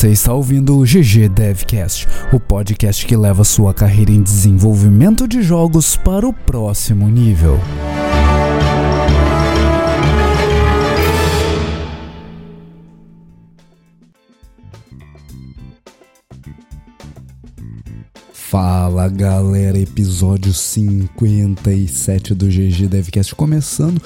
Você está ouvindo o GG Devcast, o podcast que leva sua carreira em desenvolvimento de jogos para o próximo nível. Fala galera, episódio 57 do GG Devcast começando.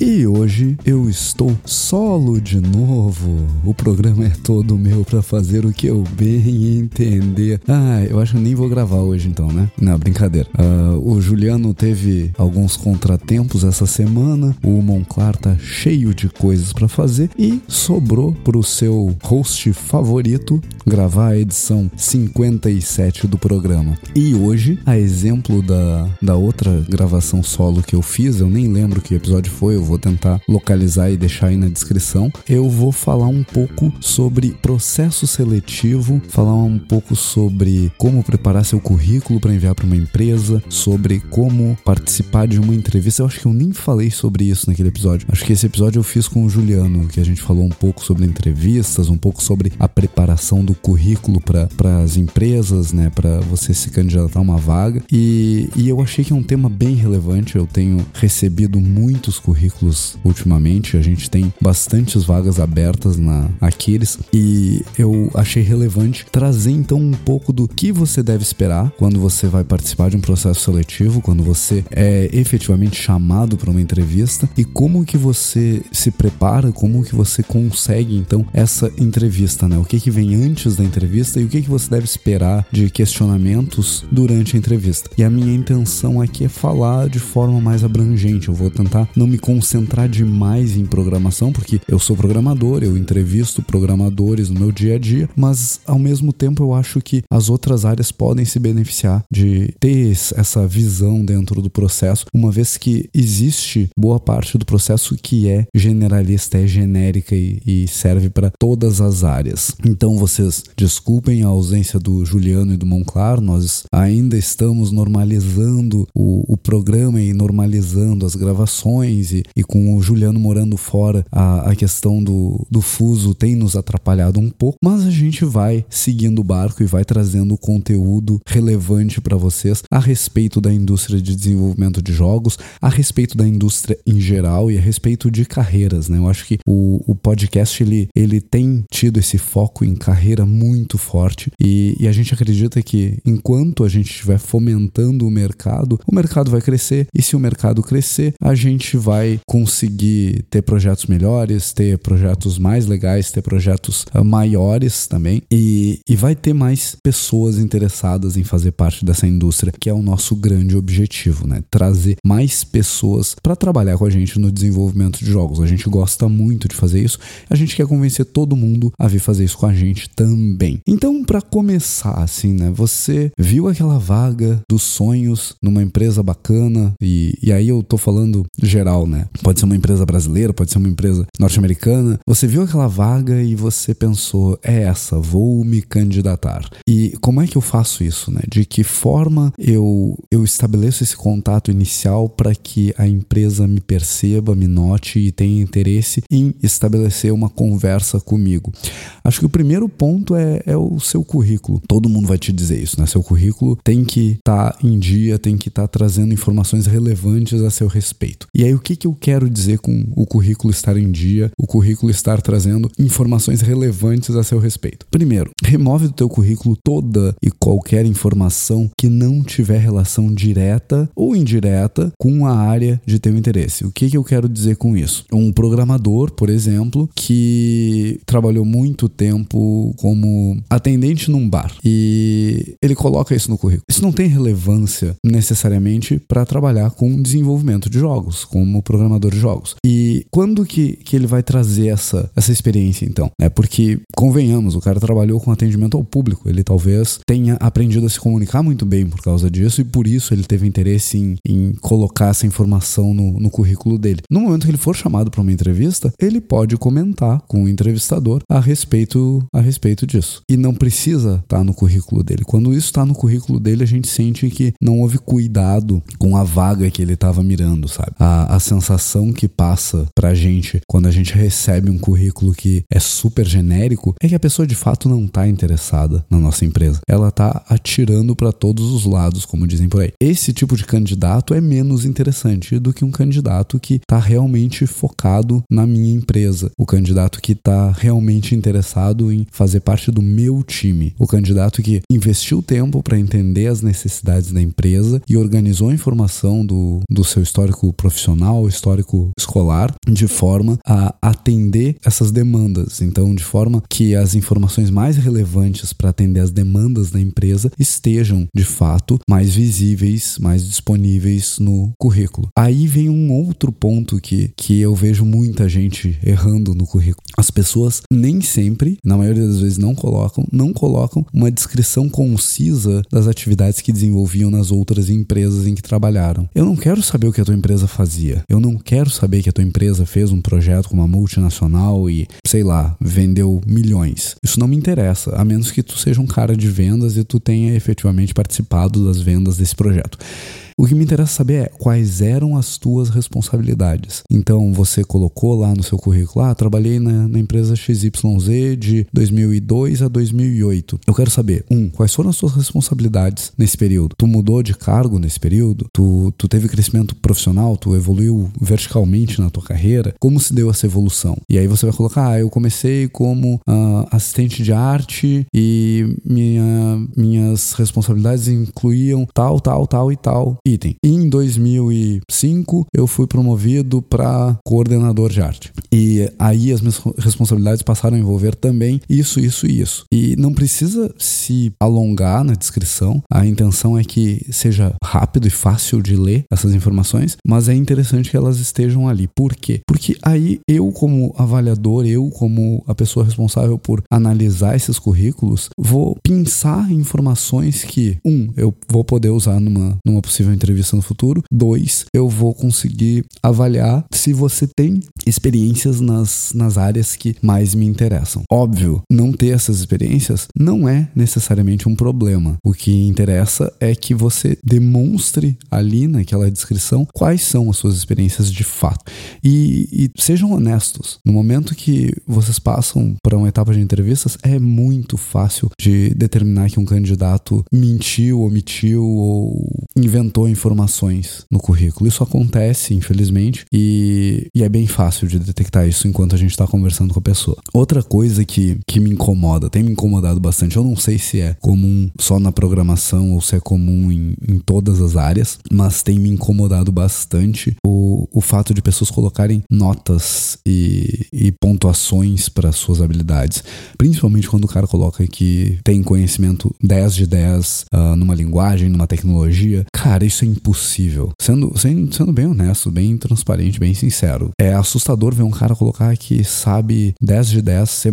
E hoje eu estou solo de novo. O programa é todo meu para fazer o que eu bem entender. Ah, eu acho que nem vou gravar hoje então, né? Não, brincadeira. Uh, o Juliano teve alguns contratempos essa semana. O Monclar tá cheio de coisas para fazer e sobrou pro seu host favorito gravar a edição 57 do programa. E hoje, a exemplo da, da outra gravação solo que eu fiz, eu nem lembro que episódio foi, vou tentar localizar e deixar aí na descrição. Eu vou falar um pouco sobre processo seletivo, falar um pouco sobre como preparar seu currículo para enviar para uma empresa, sobre como participar de uma entrevista. Eu acho que eu nem falei sobre isso naquele episódio. Acho que esse episódio eu fiz com o Juliano, que a gente falou um pouco sobre entrevistas, um pouco sobre a preparação do currículo para as empresas, né, para você se candidatar a uma vaga. E, e eu achei que é um tema bem relevante. Eu tenho recebido muitos currículos ultimamente. A gente tem bastantes vagas abertas na Aquiles e eu achei relevante trazer então um pouco do que você deve esperar quando você vai participar de um processo seletivo, quando você é efetivamente chamado para uma entrevista e como que você se prepara, como que você consegue então essa entrevista, né? O que que vem antes da entrevista e o que que você deve esperar de questionamentos durante a entrevista. E a minha intenção aqui é falar de forma mais abrangente. Eu vou tentar não me concentrar demais em programação, porque eu sou programador, eu entrevisto programadores no meu dia a dia, mas ao mesmo tempo eu acho que as outras áreas podem se beneficiar de ter essa visão dentro do processo, uma vez que existe boa parte do processo que é generalista, é genérica e, e serve para todas as áreas. Então vocês desculpem a ausência do Juliano e do Monclar, nós ainda estamos normalizando o, o programa e normalizando as gravações e, e, com o Juliano morando fora, a, a questão do, do fuso tem nos atrapalhado um pouco, mas a gente vai seguindo o barco e vai trazendo conteúdo relevante para vocês a respeito da indústria de desenvolvimento de jogos, a respeito da indústria em geral e a respeito de carreiras, né? Eu acho que o, o podcast ele, ele tem tido esse foco em carreira muito forte e, e a gente acredita que enquanto a gente estiver fomentando o mercado, o mercado vai crescer e se o mercado crescer, a gente vai conseguir ter projetos melhores, ter projetos mais legais, ter projetos uh, maiores também e, e vai ter mais pessoas interessadas em fazer parte dessa indústria, que é o nosso grande objetivo, né? Trazer mais pessoas para trabalhar com a gente no desenvolvimento de jogos. A gente gosta muito de fazer isso, a gente quer convencer todo mundo a vir fazer isso com a gente também. Então, para começar assim, né? Você viu aquela vaga dos sonhos numa empresa bacana e, e aí eu tô falando geral, né? Pode ser uma empresa brasileira, pode ser uma empresa norte-americana. Você viu aquela vaga e você pensou, é essa, vou me candidatar. E como é que eu faço isso, né? De que forma eu, eu estabeleço esse contato inicial para que a empresa me perceba, me note e tenha interesse em estabelecer uma conversa comigo? Acho que o primeiro ponto é, é o seu currículo. Todo mundo vai te dizer isso, né? Seu currículo tem que estar tá em dia, tem que estar tá trazendo informações relevantes a seu respeito. E aí, o que, que eu quero dizer com o currículo estar em dia, o currículo estar trazendo informações relevantes a seu respeito? Primeiro, remove do teu currículo toda e qualquer informação que não tiver relação direta ou indireta com a área de teu interesse. O que, que eu quero dizer com isso? Um programador, por exemplo, que trabalhou muito tempo como atendente num bar e ele coloca isso no currículo. Isso não tem relevância necessariamente para trabalhar com desenvolvimento de jogos, como programador de jogos. E quando que, que ele vai trazer essa, essa experiência então? É porque, convenhamos, o cara trabalhou com atendimento ao público, ele talvez tenha aprendido a se comunicar muito bem por causa disso e por isso ele teve interesse em, em colocar essa informação no, no currículo dele. No momento que ele for chamado para uma entrevista, ele pode comentar com o entrevistador a respeito, a respeito disso. E não precisa estar tá no currículo dele. Quando isso está no currículo dele, a gente sente que não houve cuidado com a vaga que ele estava mirando, sabe? A, a sensação que passa pra gente quando a gente recebe um currículo que é super genérico é que a pessoa de fato não está interessada na nossa empresa. Ela está atirando para todos os lados, como dizem por aí. Esse tipo de candidato é menos interessante do que um candidato que está realmente focado na minha empresa, o candidato que está realmente interessado em fazer parte do meu time, o candidato que investiu tempo para entender as necessidades da empresa e organizou a informação do, do seu histórico profissional, histórico escolar, de forma a atender essas demandas. Então, de forma que as informações mais relevantes para atender as demandas da empresa estejam, de fato, mais visíveis, mais disponíveis no currículo. Aí vem um outro ponto que, que eu vejo muita gente errando no currículo. As pessoas nem sempre, na maioria das vezes, não colocam, não colocam uma descrição concisa das atividades que desenvolviam nas outras empresas em que trabalharam. Eu não quero saber o que a tua empresa fazia. Eu não quero saber que a tua empresa fez um projeto com uma multinacional e, sei lá, vendeu milhões. Isso não me interessa, a menos que tu seja um cara de vendas e tu tenha efetivamente participado das vendas desse projeto. O que me interessa saber é quais eram as tuas responsabilidades. Então, você colocou lá no seu currículo, ah, trabalhei na, na empresa XYZ de 2002 a 2008. Eu quero saber, um, quais foram as suas responsabilidades nesse período? Tu mudou de cargo nesse período? Tu, tu teve crescimento profissional? Tu evoluiu verticalmente na tua carreira? Como se deu essa evolução? E aí você vai colocar, ah, eu comecei como uh, assistente de arte e minha, minhas responsabilidades incluíam tal, tal, tal e tal item. Em 2005, eu fui promovido para coordenador de arte. E aí as minhas responsabilidades passaram a envolver também isso, isso e isso. E não precisa se alongar na descrição. A intenção é que seja rápido e fácil de ler essas informações, mas é interessante que elas estejam ali. Por quê? Porque aí eu, como avaliador, eu, como a pessoa responsável por analisar esses currículos, vou pensar informações que, um, eu vou poder usar numa, numa possível entrevista no futuro. Dois, eu vou conseguir avaliar se você tem experiências nas, nas áreas que mais me interessam. Óbvio, não ter essas experiências não é necessariamente um problema. O que interessa é que você demonstre ali naquela descrição quais são as suas experiências de fato. E, e sejam honestos. No momento que vocês passam para uma etapa de entrevistas, é muito fácil de determinar que um candidato mentiu, omitiu ou inventou informações no currículo. Isso acontece, infelizmente, e, e é bem fácil de detectar isso enquanto a gente está conversando com a pessoa. Outra coisa que, que me incomoda, tem me incomodado bastante, eu não sei se é comum só na programação ou se é comum em, em todas as áreas, mas tem me incomodado bastante o, o fato de pessoas colocarem notas e, e pontuações para suas habilidades. Principalmente quando o cara coloca que tem conhecimento 10 de 10 uh, ah, numa linguagem, numa tecnologia. Cara, isso é impossível. Sendo, sendo, sendo bem honesto, bem transparente, bem sincero. É assustador ver um cara colocar que sabe 10 de 10 C,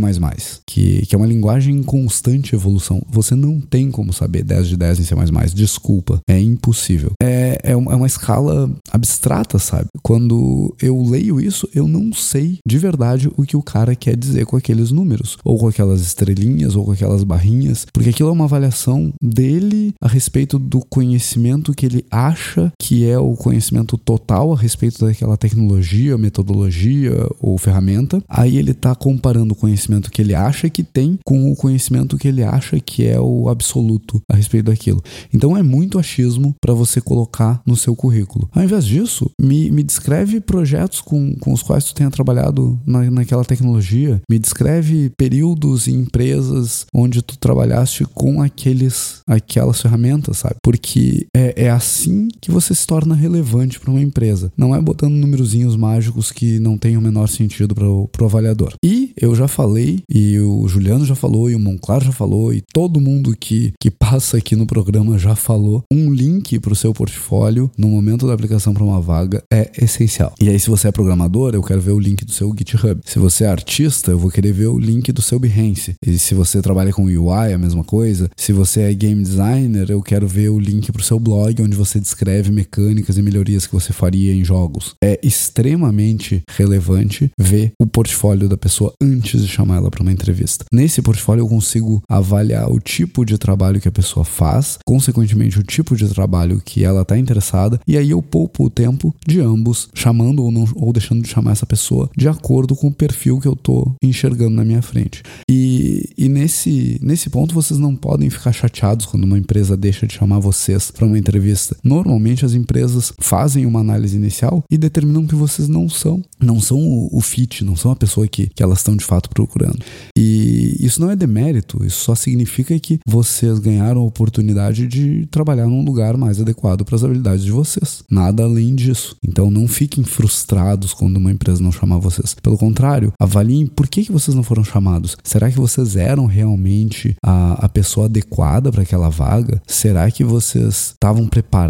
que, que é uma linguagem em constante evolução. Você não tem como saber 10 de 10 em C. Desculpa. É impossível. É, é, uma, é uma escala abstrata, sabe? Quando eu leio isso, eu não sei de verdade o que o cara quer dizer com aqueles números, ou com aquelas estrelinhas, ou com aquelas barrinhas, porque aquilo é uma avaliação dele a respeito do conhecimento que ele acha que é o conhecimento total a respeito daquela tecnologia, metodologia ou ferramenta. Aí ele está comparando o conhecimento que ele acha que tem com o conhecimento que ele acha que é o absoluto a respeito daquilo. Então é muito achismo para você colocar no seu currículo. Ao invés disso, me, me descreve projetos com, com os quais tu tenha trabalhado na, naquela tecnologia, me descreve períodos e empresas onde tu trabalhaste com aqueles, aquelas ferramentas, sabe? Porque é, é assim que você se torna relevante para uma empresa. Não é botando númerozinhos mágicos que não tem o menor sentido para o avaliador. E eu já falei, e o Juliano já falou, e o Monclar já falou, e todo mundo que, que passa aqui no programa já falou, um link para o seu portfólio no momento da aplicação para uma vaga é essencial. E aí, se você é programador, eu quero ver o link do seu GitHub. Se você é artista, eu vou querer ver o link do seu Behance. E se você trabalha com UI, a mesma coisa. Se você é game designer, eu quero ver o link para o seu blog, onde você descreve mecânicas e melhorias que você faria em jogos. É extremamente relevante ver o portfólio da pessoa antes de chamar ela para uma entrevista. Nesse portfólio eu consigo avaliar o tipo de trabalho que a pessoa faz, consequentemente o tipo de trabalho que ela está interessada, e aí eu poupo o tempo de ambos, chamando ou, não, ou deixando de chamar essa pessoa de acordo com o perfil que eu estou enxergando na minha frente. E, e nesse, nesse ponto vocês não podem ficar chateados quando uma empresa deixa de chamar vocês para uma entrevista. Normalmente as empresas fazem uma análise inicial e determinam que vocês não são, não são o, o fit, não são a pessoa que, que elas estão de fato procurando. E isso não é demérito, isso só significa que vocês ganharam a oportunidade de trabalhar num lugar mais adequado para as habilidades de vocês. Nada além disso. Então não fiquem frustrados quando uma empresa não chamar vocês. Pelo contrário, avaliem por que, que vocês não foram chamados. Será que vocês eram realmente a, a pessoa adequada para aquela vaga? Será que vocês estavam preparados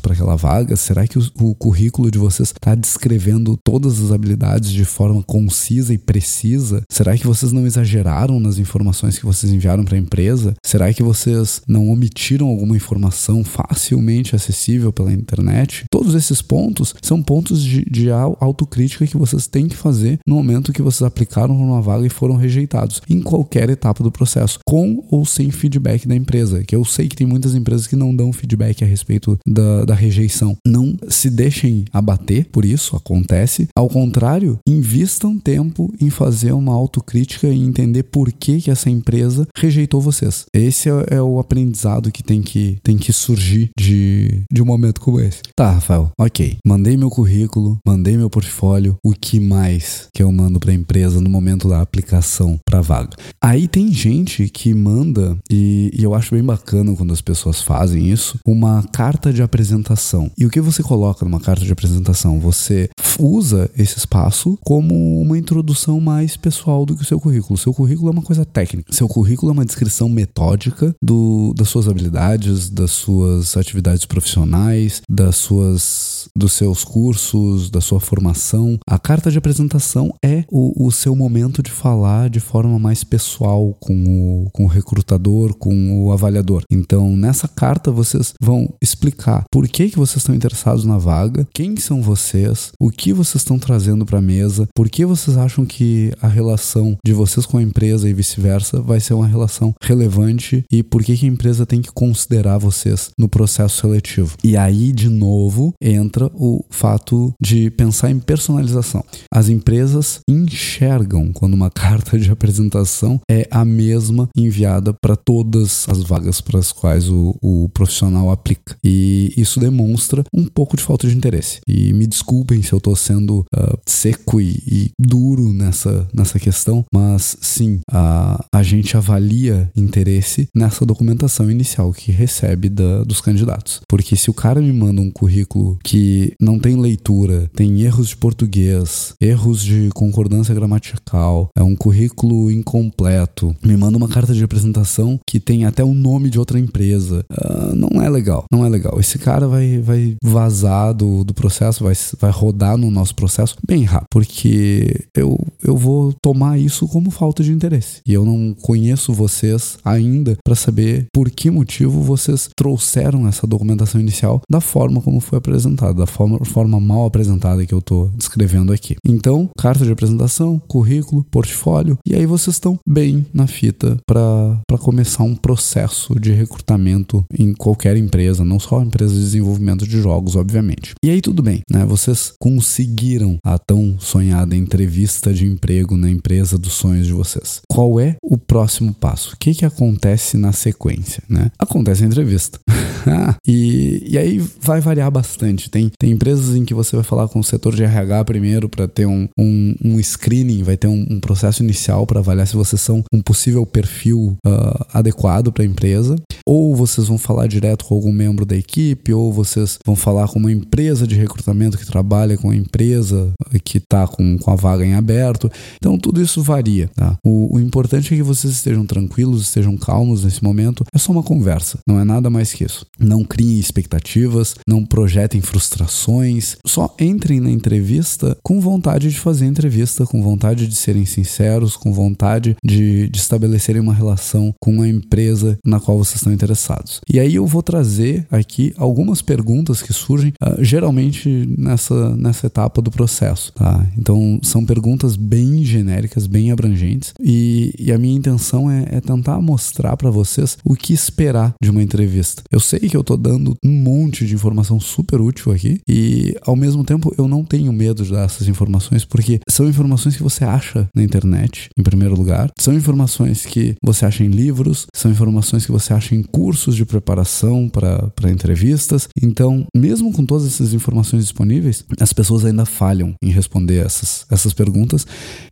para aquela vaga? Será que o, o currículo de vocês está descrevendo todas as habilidades de forma concisa e precisa? Será que vocês não exageraram nas informações que vocês enviaram para a empresa? Será que vocês não omitiram alguma informação facilmente acessível pela internet? Todos esses pontos são pontos de, de autocrítica que vocês têm que fazer no momento que vocês aplicaram para uma vaga e foram rejeitados, em qualquer etapa do processo, com ou sem feedback da empresa. Que eu sei que tem muitas empresas que não dão feedback a respeito da, da rejeição. Não se deixem abater por isso, acontece. Ao contrário, invistam tempo em fazer uma autocrítica e entender por que, que essa empresa rejeitou vocês. Esse é, é o aprendizado que tem que, tem que surgir de, de um momento como esse. Tá, Rafael, ok. Mandei meu currículo, mandei meu portfólio. O que mais que eu mando para a empresa no momento da aplicação para vaga? Aí tem gente que manda, e, e eu acho bem bacana quando as pessoas fazem isso, uma carta de apresentação. E o que você coloca numa carta de apresentação? Você usa esse espaço como uma introdução mais pessoal do que o seu currículo. Seu currículo é uma coisa técnica. Seu currículo é uma descrição metódica do, das suas habilidades, das suas atividades profissionais, das suas, dos seus cursos, da sua formação. A carta de apresentação é o, o seu momento de falar de forma mais pessoal com o, com o recrutador, com o avaliador. Então, nessa carta, vocês vão explicar por que, que vocês estão interessados na vaga, quem são vocês, o que vocês estão trazendo para a mesa, por que vocês acham que a relação de vocês com a empresa e vice-versa vai ser uma relação relevante e por que, que a empresa tem que considerar vocês no processo seletivo. E aí, de novo, entra o fato de pensar em personalização. As empresas enxergam quando uma carta de apresentação é a mesma enviada para todas as vagas para as quais o, o profissional aplica. E isso demonstra um pouco de falta de interesse. E me desculpem se eu estou sendo uh, seco e, e, duro nessa, nessa questão, mas sim, a, a gente avalia interesse nessa documentação inicial que recebe da, dos candidatos. Porque se o cara me manda um currículo que não tem leitura, tem erros de português, erros de concordância gramatical, é um currículo incompleto, me manda uma carta de apresentação que tem até o nome de outra empresa, uh, não é legal, não é legal. Esse cara vai, vai vazar do, do processo, vai, vai rodar no nosso processo bem rápido, porque eu, eu vou tomar isso como falta de interesse. E eu não conheço vocês ainda para saber por que motivo vocês trouxeram essa documentação inicial da forma como foi apresentada, da forma, forma mal apresentada que eu estou descrevendo aqui. Então, carta de apresentação, currículo, portfólio, e aí vocês estão bem na fita para começar um processo de recrutamento em qualquer empresa, não só empresa de desenvolvimento de jogos, obviamente. E aí tudo bem, né? Vocês conseguiram a tão sonhada entrevista de emprego na empresa dos sonhos de vocês. Qual é o próximo passo? O que, que acontece na sequência, né? Acontece a entrevista. e, e aí vai variar bastante. Tem, tem empresas em que você vai falar com o setor de RH primeiro para ter um, um, um, screening, vai ter um, um processo inicial para avaliar se vocês são um possível perfil uh, adequado para a empresa. Ou vocês vão falar direto com algum membro da equipe, ou vocês vão falar com uma empresa de recrutamento que trabalha com a empresa que está com, com a vaga em aberto. Então tudo isso varia. Tá? O, o importante é que vocês estejam tranquilos, estejam calmos nesse momento. É só uma conversa, não é nada mais que isso. Não criem expectativas, não projetem frustração distrações. Só entrem na entrevista com vontade de fazer entrevista, com vontade de serem sinceros, com vontade de, de estabelecerem uma relação com a empresa na qual vocês estão interessados. E aí eu vou trazer aqui algumas perguntas que surgem uh, geralmente nessa, nessa etapa do processo. Tá? Então são perguntas bem genéricas, bem abrangentes, e, e a minha intenção é, é tentar mostrar para vocês o que esperar de uma entrevista. Eu sei que eu tô dando um monte de informação super útil aqui, e ao mesmo tempo eu não tenho medo de dar essas informações, porque são informações que você acha na internet, em primeiro lugar, são informações que você acha em livros, são informações que você acha em cursos de preparação para entrevistas. Então, mesmo com todas essas informações disponíveis, as pessoas ainda falham em responder essas, essas perguntas.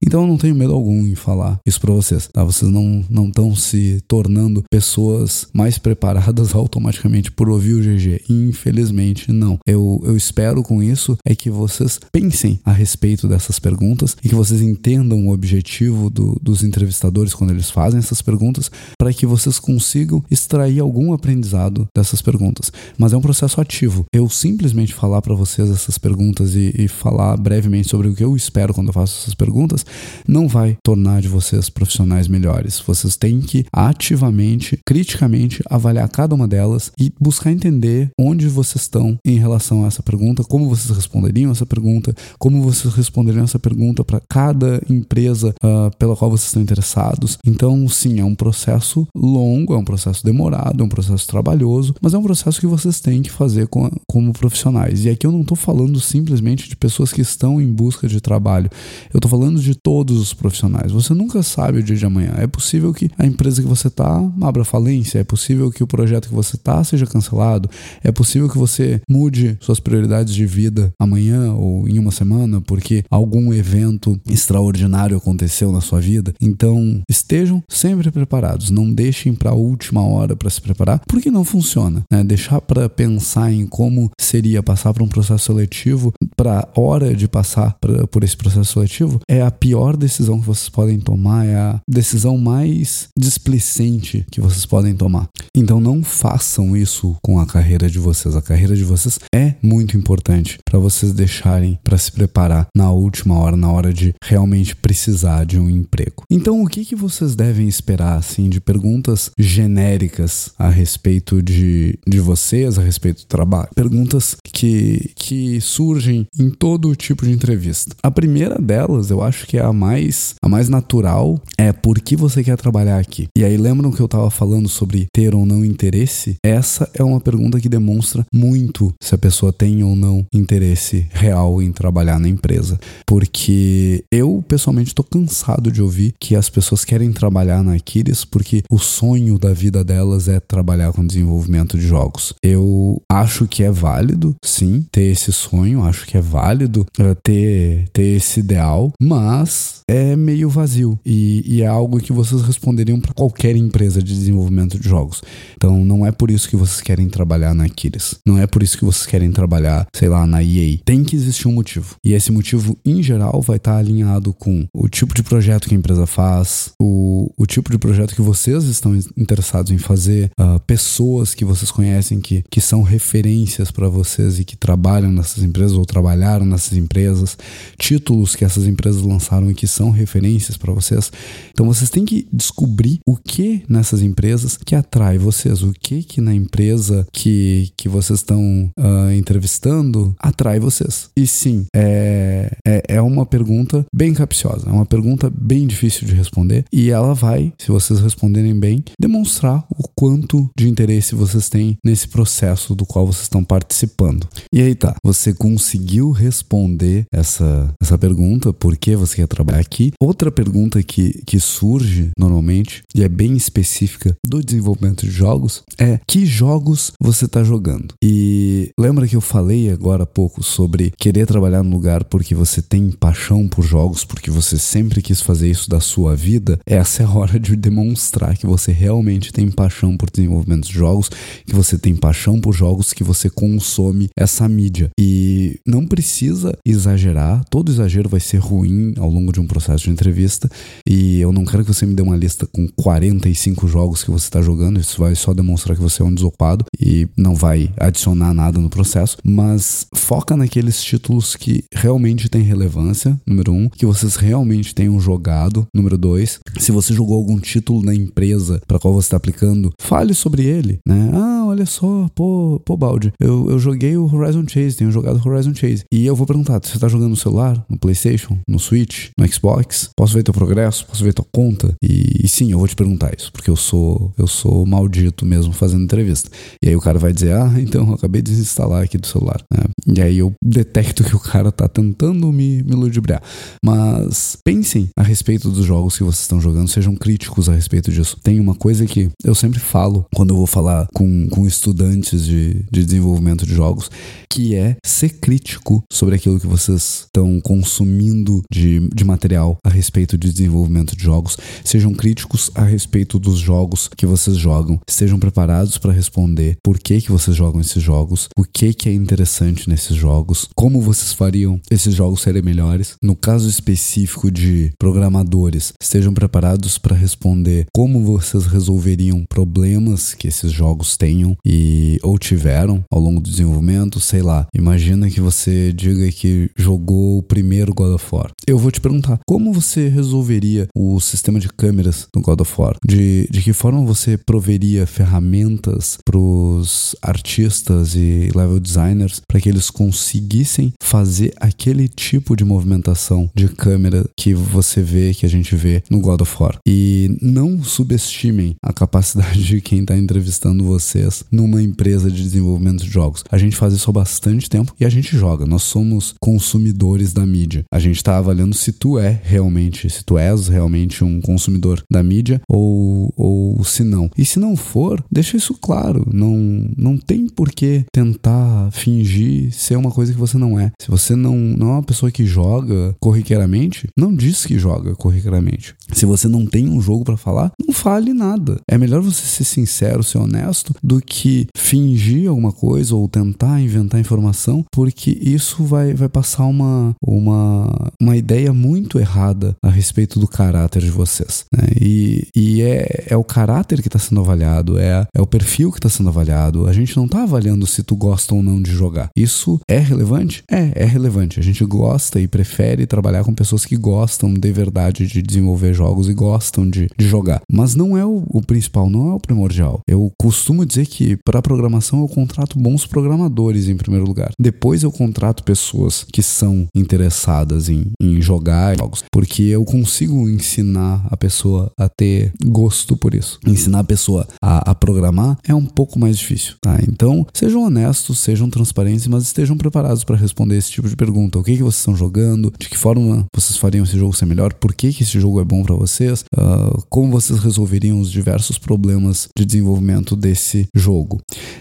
Então, eu não tenho medo algum em falar isso para vocês. Tá? Vocês não estão se tornando pessoas mais preparadas automaticamente por ouvir o GG. Infelizmente, não. Eu, eu espero com isso é que vocês pensem a respeito dessas perguntas e que vocês entendam o objetivo do, dos entrevistadores quando eles fazem essas perguntas, para que vocês consigam extrair algum aprendizado dessas perguntas. Mas é um processo ativo. Eu simplesmente falar para vocês essas perguntas e, e falar brevemente sobre o que eu espero quando eu faço essas perguntas não vai tornar de vocês profissionais melhores. Vocês têm que ativamente, criticamente avaliar cada uma delas e buscar entender onde vocês estão em relação a essa pergunta, como vocês responderiam essa pergunta, como vocês responderiam essa pergunta para cada empresa uh, pela qual vocês estão interessados. Então, sim, é um processo longo, é um processo demorado, é um processo trabalhoso, mas é um processo que vocês têm que fazer com, como profissionais. E aqui eu não estou falando simplesmente de pessoas que estão em busca de trabalho, eu estou falando de todos os profissionais. Você nunca sabe o dia de amanhã. É possível que a empresa que você está abra falência, é possível que o projeto que você está seja cancelado, é possível que você mude suas prioridades de vida amanhã ou em uma semana porque algum evento extraordinário aconteceu na sua vida. Então, estejam sempre preparados, não deixem para a última hora para se preparar, porque não funciona. Né? Deixar para pensar em como seria passar por um processo seletivo, para a hora de passar pra, por esse processo seletivo, é a pior decisão que vocês podem tomar, é a decisão mais displicente que vocês podem tomar. Então, não façam isso com a carreira de vocês. A carreira de vocês é muito importante para vocês deixarem para se preparar na última hora, na hora de realmente precisar de um emprego. Então, o que, que vocês devem esperar assim de perguntas genéricas a respeito de, de vocês, a respeito do trabalho? Perguntas que, que surgem em todo tipo de entrevista. A primeira delas, eu acho que é a mais, a mais natural, é por que você quer trabalhar aqui? E aí, lembram que eu estava falando sobre ter ou não interesse? Essa é uma pergunta que demonstra muito se a pessoa tem ou não interesse real em trabalhar na empresa. Porque eu, pessoalmente, estou cansado de ouvir que as pessoas querem trabalhar na Aquiles porque o sonho da vida delas é trabalhar com desenvolvimento de jogos. Eu acho que é válido, sim, ter esse sonho, acho que é válido uh, ter, ter esse ideal, mas é meio vazio e, e é algo que vocês responderiam para qualquer empresa de desenvolvimento de jogos. Então não é por isso que vocês querem trabalhar na Aquiles, não é por isso que vocês querem trabalhar, sei lá, na EA. Tem que existir um motivo. E esse motivo, em geral, vai estar alinhado com o tipo de projeto que a empresa faz, o, o tipo de projeto que vocês estão interessados em fazer, uh, pessoas que vocês conhecem que, que são referências para vocês e que trabalham nessas empresas ou trabalharam nessas empresas, títulos que essas empresas lançaram e que são referências para vocês. Então vocês têm que descobrir o que nessas empresas que atrai vocês, o que que na empresa que, que vocês estão uh, entrevistando atrai vocês. E sim, é, é, é uma pergunta bem capciosa, é uma pergunta bem difícil de responder e ela vai, se vocês responderem bem, demonstrar o quanto de interesse vocês têm nesse processo do qual vocês estão participando. E aí tá, você conseguiu responder essa, essa pergunta, por que você quer trabalhar aqui? Outra pergunta que, que surge normalmente, e é bem específica do desenvolvimento de jogos, é que jogos você está jogando? E lembra que eu falei agora há pouco sobre querer trabalhar no lugar porque você tem paixão por jogos, porque você sempre quis fazer isso da sua vida? Essa é a hora de demonstrar que você realmente tem paixão por desenvolvimento de jogos, que você tem paixão por jogos, que você consome essa mídia. E não precisa exagerar, todo exagero vai ser ruim ao longo de um processo de entrevista. E eu não quero que você me dê uma lista com 45 jogos que você está jogando, isso vai só demonstrar que você é um desocupado e não vai adicionar nada no processo. Mas foca naqueles títulos que realmente têm relevância, número um, que vocês realmente tenham jogado, número dois. Se você jogou algum título na empresa para qual você está aplicando, fale sobre ele, né? Ah, olha só, pô, pô, Balde, eu, eu joguei o Horizon Chase, tenho jogado Horizon Chase. E eu vou perguntar, você tá jogando no celular, no Playstation, no Switch, no Xbox? Posso ver teu progresso? Posso ver tua conta? E, e sim, eu vou te perguntar isso, porque eu sou, eu sou maldito mesmo fazendo entrevista. E aí o cara vai dizer, ah, então, eu acabei de desinstalar aqui do celular. Né? E aí eu detecto que o cara tá tentando me, me ludibriar. Mas pensem a respeito dos jogos que vocês estão jogando, sejam críticos a respeito disso. Tem uma coisa que eu sempre falo quando eu vou falar com, com estudantes de, de desenvolvimento de jogos, que é ser crítico sobre aquilo que vocês estão consumindo de, de material a respeito de desenvolvimento de jogos. Sejam críticos a respeito dos jogos que vocês jogam. Estejam preparados para responder por que, que vocês jogam esses jogos, o que, que é interessante nesses jogos, como vocês fariam esses jogos serem melhores. No caso específico de programadores, estejam preparados para responder como vocês resolveriam problemas que esses jogos tenham e ou tiveram ao longo do desenvolvimento, sei lá. Imagina que você diga que jogou o primeiro God of War. Eu vou te perguntar, como você resolveria o sistema de câmeras no God of War? De, de que forma você proveria ferramentas para os artistas e level designers para que eles conseguissem fazer aquele tipo de movimentação de câmera que você vê, que a gente vê no God of War? E não subestimem a capacidade de quem está entrevistando vocês numa empresa de desenvolvimento de jogos. A gente faz isso há bastante tempo e a gente joga. Nós somos consumidores da mídia. A gente está avaliando se tu é realmente, se tu és realmente um consumidor da mídia ou, ou se não. E se não for, deixa isso claro. Não, não tem por que tentar fingir ser uma coisa que você não é. Se você não, não é uma pessoa que joga corriqueiramente, não diz que joga corriqueiramente. Se você não tem um jogo para falar, não fale nada. É melhor você ser sincero, ser honesto, do que fingir alguma coisa ou tentar inventar informação, porque isso vai, vai passar uma, uma, uma ideia muito errada a respeito do caráter de vocês. Né? E, e é, é o caráter que está sendo avaliado, é, é o perfil que está sendo avaliado. A gente não está avaliando se tu gosta ou não de jogar. Isso é relevante? É, é relevante. A gente gosta e prefere trabalhar com pessoas que gostam de verdade de desenvolver jogos e gostam de, de jogar. Mas não é o, o principal, não é o primordial. Eu costumo dizer que para programação eu contrato bons programadores em primeiro lugar. Depois eu contrato pessoas que são interessadas em, em jogar jogos, porque eu consigo ensinar a pessoa a ter gosto por isso. Ensinar a pessoa a, a programar é um pouco mais difícil, tá? Então sejam honestos, sejam transparentes, mas estejam preparados para responder esse tipo de pergunta. O que, que vocês estão jogando? De que forma vocês fariam esse jogo ser melhor? Por que, que esse jogo é bom para vocês? Uh, como vocês resolveriam os diversos problemas de desenvolvimento desse jogo?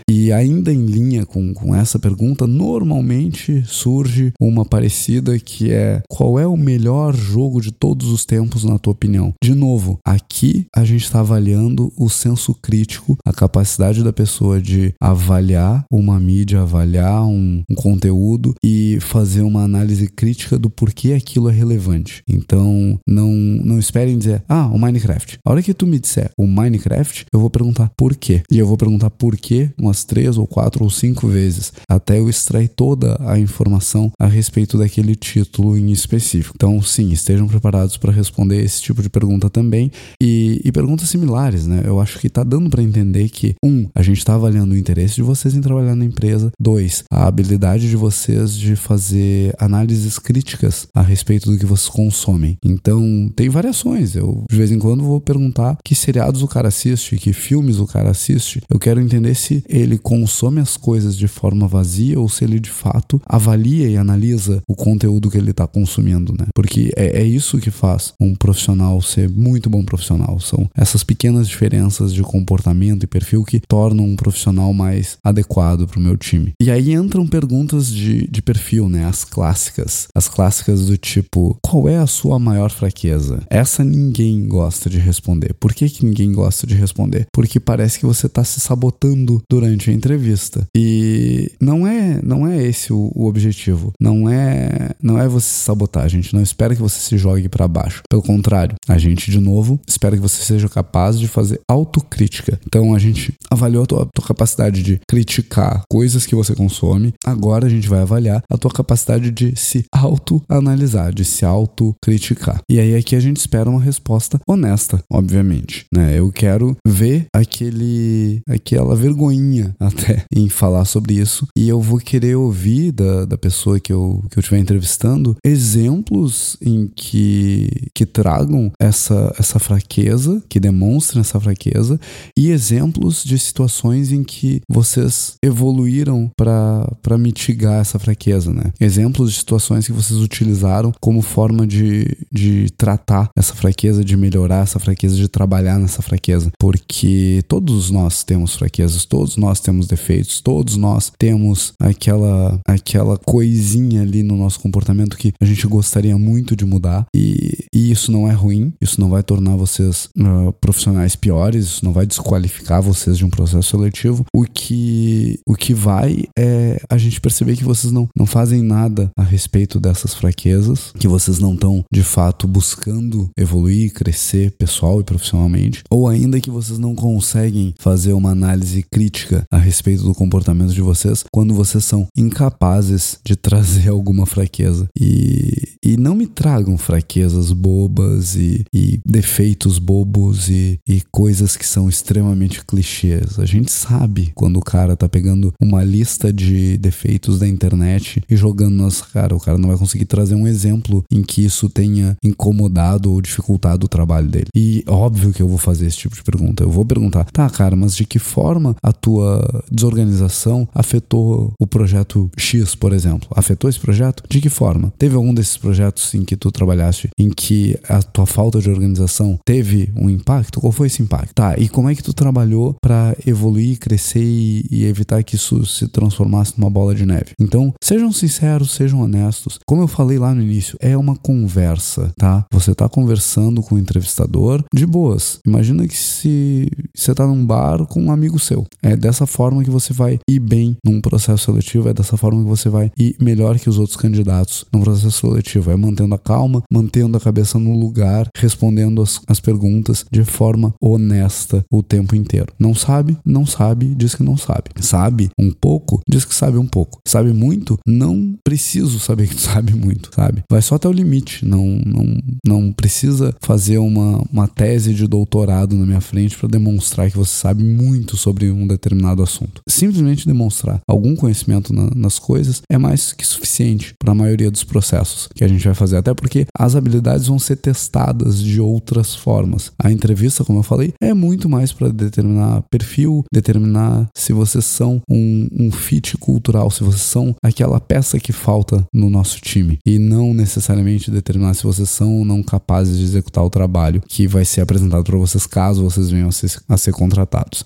E ainda em linha com, com essa pergunta, normalmente surge uma parecida que é qual é o melhor jogo de todos os tempos, na tua opinião? De novo, aqui a gente está avaliando o senso crítico, a capacidade da pessoa de avaliar uma mídia, avaliar um, um conteúdo e fazer uma análise crítica do porquê aquilo é relevante. Então, não, não esperem dizer, ah, o Minecraft. A hora que tu me disser o Minecraft, eu vou perguntar por quê. E eu vou perguntar por quê umas três ou quatro ou cinco vezes, até eu extrair toda a informação a respeito daquele título em específico. Então, sim, estejam preparados para responder esse tipo de pergunta também e, e perguntas similares, né? Eu acho que tá dando para entender que, um, a gente está avaliando o interesse de vocês em trabalhar na empresa, dois, a habilidade de vocês de fazer análises críticas a respeito do que vocês consomem. Então, tem variações. Eu, de vez em quando, vou perguntar que seriados o cara assiste, que filmes o cara assiste. Eu quero entender se ele consome as coisas de forma vazia ou se ele de fato avalia e analisa o conteúdo que ele está consumindo, né? Porque é, é isso que faz um profissional ser muito bom profissional. São essas pequenas diferenças de comportamento e perfil que tornam um profissional mais adequado para o meu time. E aí entram perguntas de, de perfil, né? As clássicas. As clássicas do tipo: qual é a sua maior fraqueza? Essa ninguém gosta de responder. Por que, que ninguém gosta de responder? Porque parece que você está se sabotando durante a entrevista. E não é, não é esse o, o objetivo. Não é, não é você se sabotar. A gente não espera que você se jogue para baixo. Pelo contrário, a gente de novo espera que você seja capaz de fazer autocrítica. Então a gente avaliou a tua, tua capacidade de criticar coisas que você consome. Agora a gente vai avaliar a tua capacidade de se autoanalisar, de se autocriticar. E aí aqui a gente espera uma resposta honesta, obviamente, né? Eu quero ver aquele aquela vergonhinha até em falar sobre isso e eu vou querer ouvir da, da pessoa que eu que eu estiver entrevistando exemplos em que que tragam essa essa fraqueza, que demonstrem essa fraqueza e exemplos de situações em que vocês evoluíram para mitigar essa fraqueza, né? Exemplos de situações que vocês utilizaram como forma de, de tratar essa fraqueza, de melhorar essa fraqueza, de trabalhar nessa fraqueza. Porque todos nós temos fraquezas, todos nós temos defeitos, todos nós temos aquela, aquela coisinha ali no nosso comportamento que a gente gostaria muito de mudar. E, e isso não é ruim, isso não vai tornar vocês uh, profissionais piores, isso não vai desqualificar vocês de um processo seletivo. O que, o que vai é a gente perceber que vocês não, não fazem nada a respeito dessas fraquezas, que vocês não estão de fato buscando evoluir, crescer pessoal e profissionalmente, ou ainda que vocês não conseguem fazer uma análise crítica a respeito do comportamento de vocês quando vocês são incapazes de trazer alguma fraqueza. E, e não me tragam fraquezas bobas e, e defeitos bobos e, e coisas que são extremamente clichês. A gente sabe quando o cara tá pegando uma lista de defeitos da internet e jogando nas cara, o cara não vai conseguir trazer um exemplo em que isso tenha incomodado ou dificultado o trabalho dele. E óbvio que eu vou fazer esse tipo de pergunta. Eu vou perguntar, tá, cara, mas de que forma a tua desorganização afetou o projeto X, por exemplo? Afetou esse projeto? De que forma? Teve algum desses projetos em que tu trabalhaste em que a tua falta de organização teve um impacto? Qual foi esse impacto? Tá, e como é que tu trabalhou para evoluir, crescer e, e evitar que isso se transformasse numa bola de neve? Então, sejam sinceros, sejam honestos. Como eu falei lá no início, é uma conversa, tá? Você tá conversando com o entrevistador de boas. Imagina que se você tá num bar com um amigo seu. É dessa forma que você vai ir bem num processo seletivo, é dessa forma que você vai ir melhor que os outros candidatos num processo seletivo. É mantendo a calma, mantendo a cabeça no lugar, respondendo as, as perguntas de forma honesta o tempo inteiro. Não sabe? Não sabe, diz que não sabe. Sabe um pouco? Diz que sabe um pouco. Sabe muito? Não preciso saber que tu sabe muito, sabe? Vai só até o limite. Não, não, não precisa fazer uma, uma tese de doutorado na minha frente para demonstrar que você sabe muito sobre um determinado assunto. Simplesmente demonstrar algum conhecimento na, nas coisas é mais que suficiente para a maioria dos processos que a gente vai fazer. Até porque as habilidades vão ser testadas de outras formas. A entrevista, como eu falei, é muito mais para determinar perfil, determinar se vocês são um, um fit cultural, se vocês são aquela peça que falta no nosso time e não necessariamente determinar se vocês são ou não capazes de executar o trabalho que vai ser apresentado para vocês caso vocês venham a ser, a ser contratados.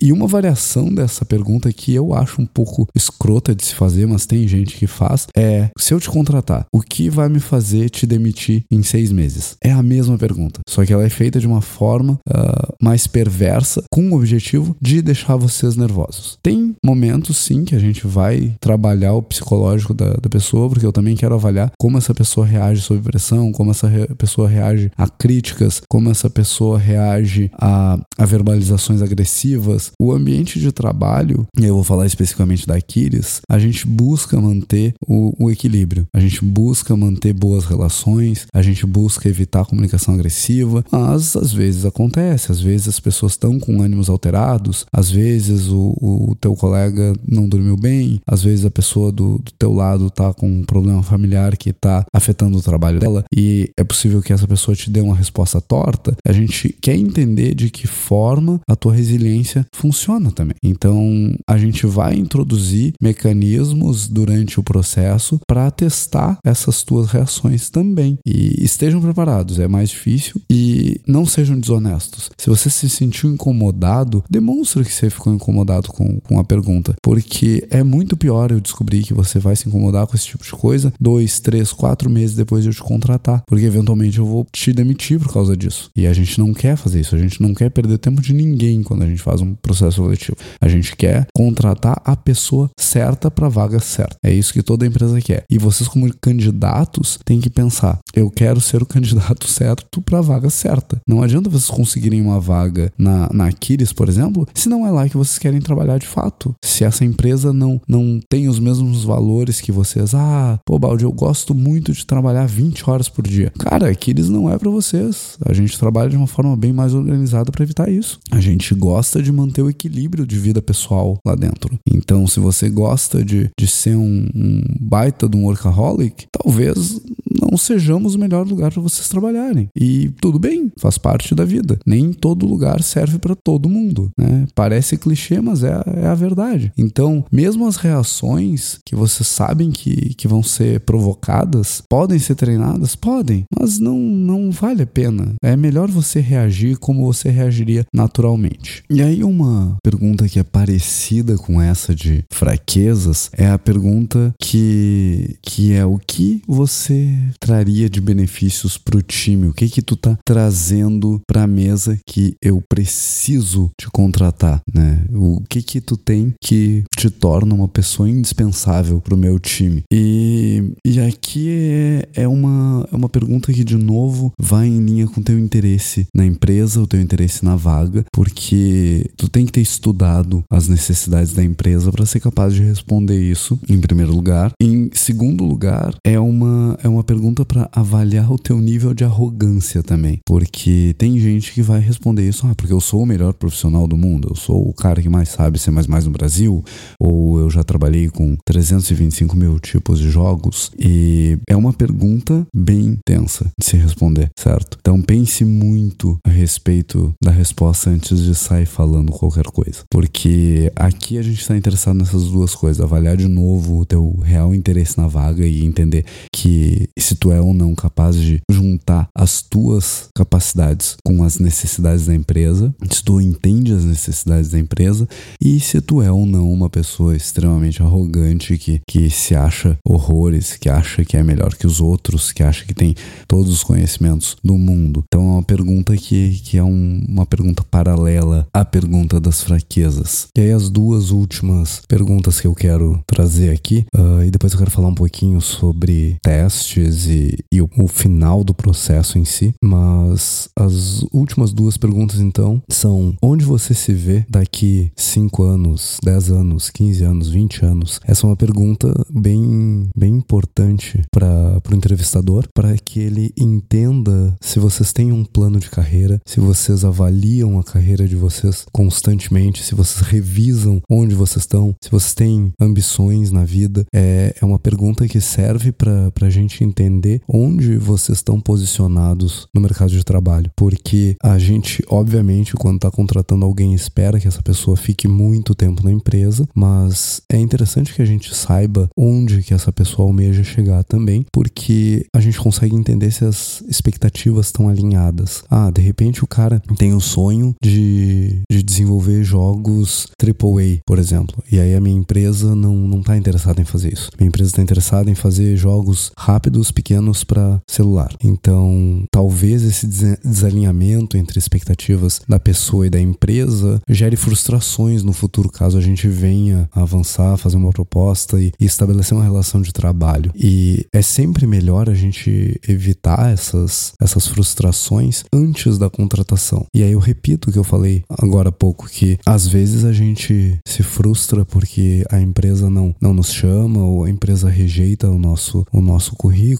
E uma variação dessa pergunta que eu acho um pouco escrota de se fazer, mas tem gente que faz, é: se eu te contratar, o que vai me fazer te demitir em seis meses? É a mesma pergunta, só que ela é feita de uma forma uh, mais perversa, com o objetivo de deixar vocês nervosos. Tem momentos, sim, que a gente vai trabalhar o psicológico da, da pessoa, porque eu também quero avaliar como essa pessoa reage sob pressão, como essa re pessoa reage a críticas, como essa pessoa reage a, a verbalizações agressivas o ambiente de trabalho, e eu vou falar especificamente da Aquiles, a gente busca manter o, o equilíbrio, a gente busca manter boas relações, a gente busca evitar comunicação agressiva, mas às vezes acontece, às vezes as pessoas estão com ânimos alterados, às vezes o, o teu colega não dormiu bem, às vezes a pessoa do, do teu lado tá com um problema familiar que tá afetando o trabalho dela e é possível que essa pessoa te dê uma resposta torta. A gente quer entender de que forma a tua resiliência funciona também. Então, a gente vai introduzir mecanismos durante o processo para testar essas tuas reações também. E estejam preparados, é mais difícil e não sejam desonestos. Se você se sentiu incomodado, demonstre que você ficou incomodado com, com a pergunta, porque é muito pior eu descobrir que você vai se incomodar com esse tipo de coisa dois, três, quatro meses depois de eu te contratar, porque eventualmente eu vou te demitir por causa disso. E a gente não quer fazer isso, a gente não quer perder tempo de ninguém quando a gente faz um processo seletivo. A gente quer contratar a pessoa certa para a vaga certa. É isso que toda empresa quer. E vocês, como candidatos, têm que pensar: eu quero ser o candidato certo para a vaga certa. Não adianta vocês conseguirem uma vaga na, na Aquiles, por exemplo, se não é lá que vocês querem trabalhar de fato. Se essa empresa não, não tem os mesmos valores que vocês, ah, pô, Balde, eu gosto muito de trabalhar 20 horas por dia. Cara, Aquiles não é para vocês. A gente trabalha de uma forma bem mais organizada para evitar isso. A gente gosta de manter o equilíbrio de vida pessoal lá dentro. Então, se você gosta de, de ser um, um baita de um workaholic, talvez não sejamos o melhor lugar para vocês trabalharem. E tudo bem, faz parte da vida. Nem todo lugar serve para todo mundo. Né? Parece clichê, mas é, é a verdade. Então, mesmo as reações que vocês sabem que, que vão ser provocadas, podem ser treinadas? Podem, mas não, não vale a pena. É melhor você reagir como você reagiria naturalmente. E aí, uma pergunta que é parecida com essa de fraquezas é a pergunta que, que é o que você traria de benefícios para o time? O que que tu tá trazendo para a mesa que eu preciso te contratar, né? O que que tu tem que te torna uma pessoa indispensável para o meu time? E, e aqui é, é, uma, é uma pergunta que, de novo, vai em linha com teu interesse na empresa, o teu interesse na vaga, porque tu tem que ter estudado as necessidades da empresa para ser capaz de responder isso, em primeiro lugar. Em segundo lugar, é uma, é uma pergunta para avaliar o teu nível de arrogância também. Porque tem gente que vai responder isso, ah, porque eu sou o melhor profissional do mundo, eu sou o cara que mais sabe ser mais mais no Brasil, ou eu já trabalhei com 325 mil tipos de jogos. E é uma pergunta bem tensa de se responder, certo? Então pense muito a respeito da resposta antes de sair falando qualquer coisa. Porque aqui a gente está interessado nessas duas coisas, avaliar de novo o teu real interesse na vaga e entender que se tu é ou não capaz de juntar as tuas capacidades com as necessidades da empresa, se tu entende as necessidades da empresa e se tu é ou não uma pessoa extremamente arrogante que, que se acha horrores, que acha que é melhor que os outros, que acha que tem todos os conhecimentos do mundo. Então é uma pergunta que, que é um, uma pergunta paralela à pergunta das fraquezas. E aí as duas últimas perguntas que eu quero trazer aqui, uh, e depois eu quero falar um pouquinho sobre testes e, o, o final do processo em si, mas as últimas duas perguntas então são onde você se vê daqui cinco anos, dez anos, 15 anos, 20 anos? Essa é uma pergunta bem, bem importante para o entrevistador, para que ele entenda se vocês têm um plano de carreira, se vocês avaliam a carreira de vocês constantemente, se vocês revisam onde vocês estão, se vocês têm ambições na vida. É, é uma pergunta que serve para a gente entender onde vocês estão posicionados no mercado de trabalho. Porque a gente, obviamente, quando está contratando alguém, espera que essa pessoa fique muito tempo na empresa, mas é interessante que a gente saiba onde que essa pessoa almeja chegar também, porque a gente consegue entender se as expectativas estão alinhadas. Ah, de repente o cara tem o sonho de, de desenvolver jogos AAA, por exemplo, e aí a minha empresa não, não tá interessada em fazer isso. Minha empresa está interessada em fazer jogos rápidos, pequenos para celular. Então, talvez esse desalinhamento entre expectativas da pessoa e da empresa gere frustrações no futuro caso a gente venha avançar, fazer uma proposta e, e estabelecer uma relação de trabalho. E é sempre melhor a gente evitar essas, essas frustrações antes da contratação. E aí eu repito o que eu falei agora há pouco, que às vezes a gente se frustra porque a empresa não, não nos chama ou a empresa rejeita o nosso, o nosso currículo